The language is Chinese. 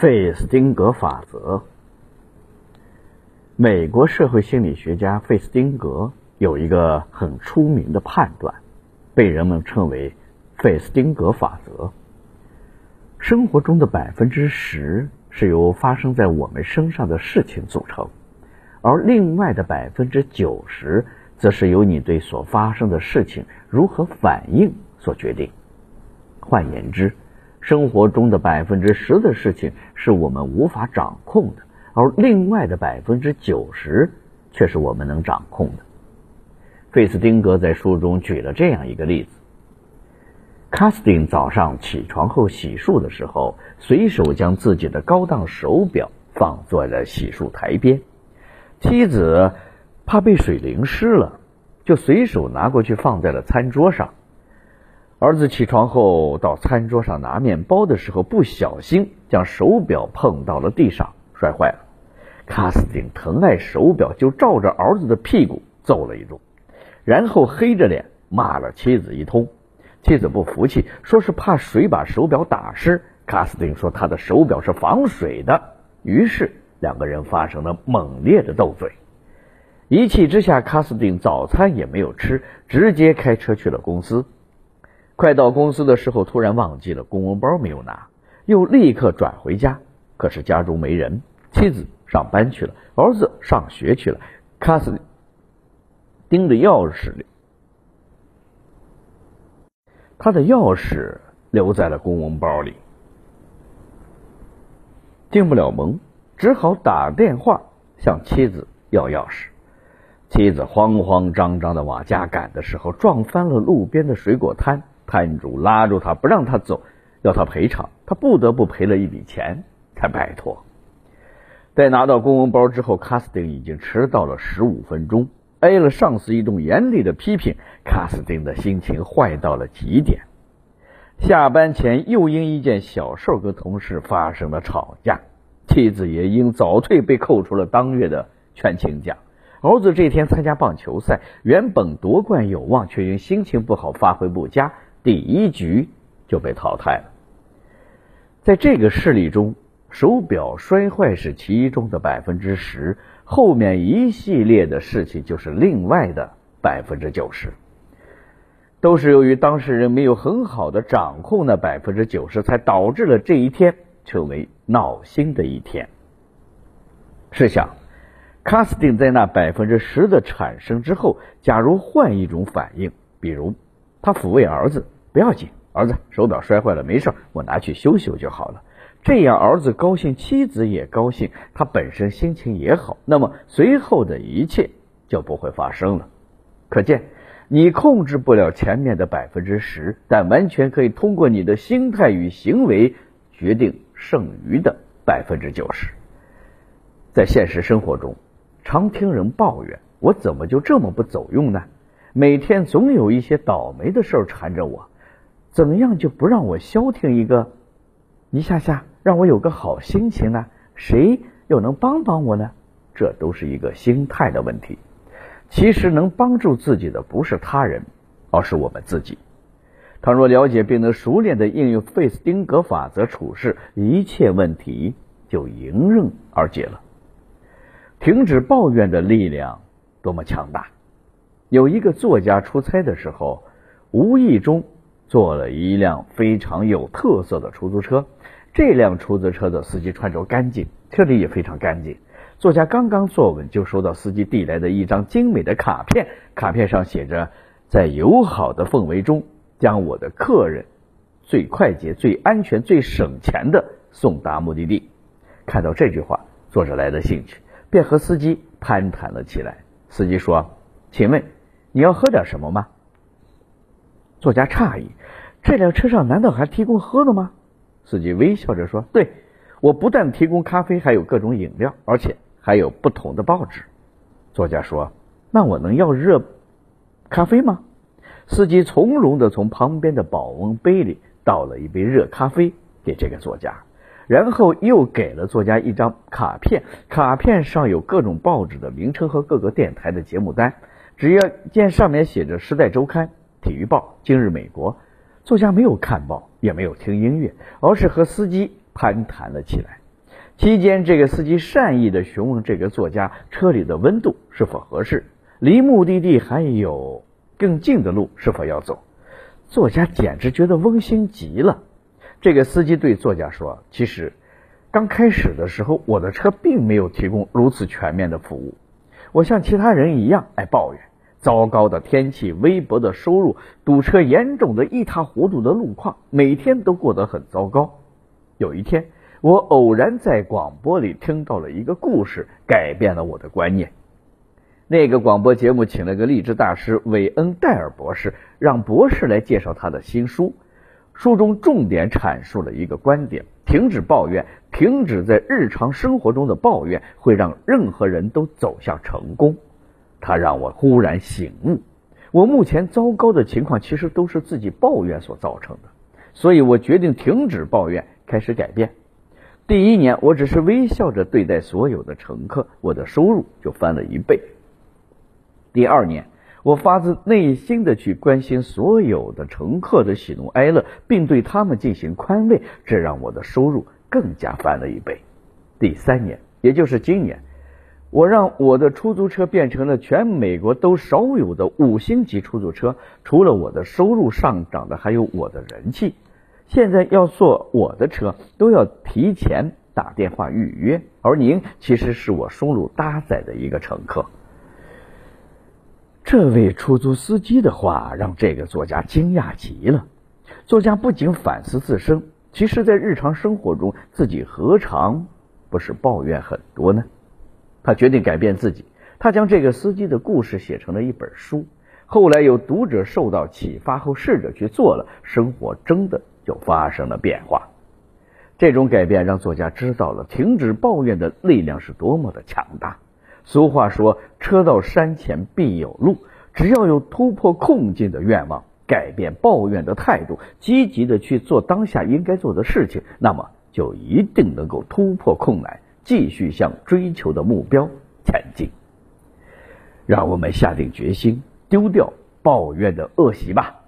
费斯汀格法则。美国社会心理学家费斯汀格有一个很出名的判断，被人们称为费斯汀格法则。生活中的百分之十是由发生在我们身上的事情组成，而另外的百分之九十，则是由你对所发生的事情如何反应所决定。换言之，生活中的百分之十的事情是我们无法掌控的。而另外的百分之九十却是我们能掌控的。费斯汀格在书中举了这样一个例子：卡斯汀早上起床后洗漱的时候，随手将自己的高档手表放在了洗漱台边。妻子怕被水淋湿了，就随手拿过去放在了餐桌上。儿子起床后到餐桌上拿面包的时候，不小心将手表碰到了地上。摔坏了，卡斯汀疼爱手表，就照着儿子的屁股揍了一顿，然后黑着脸骂了妻子一通。妻子不服气，说是怕水把手表打湿。卡斯汀说他的手表是防水的。于是两个人发生了猛烈的斗嘴。一气之下，卡斯汀早餐也没有吃，直接开车去了公司。快到公司的时候，突然忘记了公文包没有拿，又立刻转回家，可是家中没人。妻子上班去了，儿子上学去了，卡斯丁的钥匙，他的钥匙留在了公文包里，进不了门，只好打电话向妻子要钥匙。妻子慌慌张张的往家赶的时候，撞翻了路边的水果摊，摊主拉住他不让他走，要他赔偿，他不得不赔了一笔钱才摆脱。在拿到公文包之后，卡斯汀已经迟到了十五分钟，挨了上司一顿严厉的批评，卡斯汀的心情坏到了极点。下班前又因一件小事跟同事发生了吵架，妻子也因早退被扣除了当月的全勤奖。儿子这天参加棒球赛，原本夺冠有望，却因心情不好发挥不佳，第一局就被淘汰了。在这个事例中。手表摔坏是其中的百分之十，后面一系列的事情就是另外的百分之九十，都是由于当事人没有很好的掌控那百分之九十，才导致了这一天成为闹心的一天。试想，卡斯汀在那百分之十的产生之后，假如换一种反应，比如他抚慰儿子：“不要紧，儿子，手表摔坏了没事，我拿去修修就好了。”这样，儿子高兴，妻子也高兴，他本身心情也好，那么随后的一切就不会发生了。可见，你控制不了前面的百分之十，但完全可以通过你的心态与行为决定剩余的百分之九十。在现实生活中，常听人抱怨：“我怎么就这么不走运呢？每天总有一些倒霉的事缠着我，怎样就不让我消停一个一下下？”让我有个好心情呢？谁又能帮帮我呢？这都是一个心态的问题。其实能帮助自己的不是他人，而是我们自己。倘若了解并能熟练的应用费斯汀格法则处事，一切问题就迎刃而解了。停止抱怨的力量多么强大！有一个作家出差的时候，无意中坐了一辆非常有特色的出租车。这辆出租车的司机穿着干净，车里也非常干净。作家刚刚坐稳，就收到司机递来的一张精美的卡片，卡片上写着：“在友好的氛围中，将我的客人最快捷、最安全、最省钱的送达目的地。”看到这句话，作者来了兴趣，便和司机攀谈了起来。司机说：“请问你要喝点什么吗？”作家诧异：“这辆车上难道还提供喝的吗？”司机微笑着说：“对，我不但提供咖啡，还有各种饮料，而且还有不同的报纸。”作家说：“那我能要热咖啡吗？”司机从容的从旁边的保温杯里倒了一杯热咖啡给这个作家，然后又给了作家一张卡片，卡片上有各种报纸的名称和各个电台的节目单。只要见上面写着《时代周刊》《体育报》《今日美国》。作家没有看报，也没有听音乐，而是和司机攀谈了起来。期间，这个司机善意的询问这个作家车里的温度是否合适，离目的地还有更近的路是否要走。作家简直觉得温馨极了。这个司机对作家说：“其实，刚开始的时候，我的车并没有提供如此全面的服务。我像其他人一样爱抱怨糟糕的天气、微薄的收入、堵车严重的一塌糊涂的路况，每天都过得很糟糕。有一天。”我偶然在广播里听到了一个故事，改变了我的观念。那个广播节目请了个励志大师韦恩戴尔博士，让博士来介绍他的新书。书中重点阐述了一个观点：停止抱怨，停止在日常生活中的抱怨，会让任何人都走向成功。他让我忽然醒悟，我目前糟糕的情况其实都是自己抱怨所造成的，所以我决定停止抱怨，开始改变。第一年，我只是微笑着对待所有的乘客，我的收入就翻了一倍。第二年，我发自内心的去关心所有的乘客的喜怒哀乐，并对他们进行宽慰，这让我的收入更加翻了一倍。第三年，也就是今年，我让我的出租车变成了全美国都少有的五星级出租车。除了我的收入上涨的，还有我的人气。现在要坐我的车，都要提前打电话预约，而您其实是我收入搭载的一个乘客。这位出租司机的话让这个作家惊讶极了。作家不仅反思自身，其实在日常生活中自己何尝不是抱怨很多呢？他决定改变自己，他将这个司机的故事写成了一本书。后来有读者受到启发后试着去做了，生活真的。就发生了变化，这种改变让作家知道了停止抱怨的力量是多么的强大。俗话说：“车到山前必有路。”只要有突破困境的愿望，改变抱怨的态度，积极的去做当下应该做的事情，那么就一定能够突破困难，继续向追求的目标前进。让我们下定决心，丢掉抱怨的恶习吧。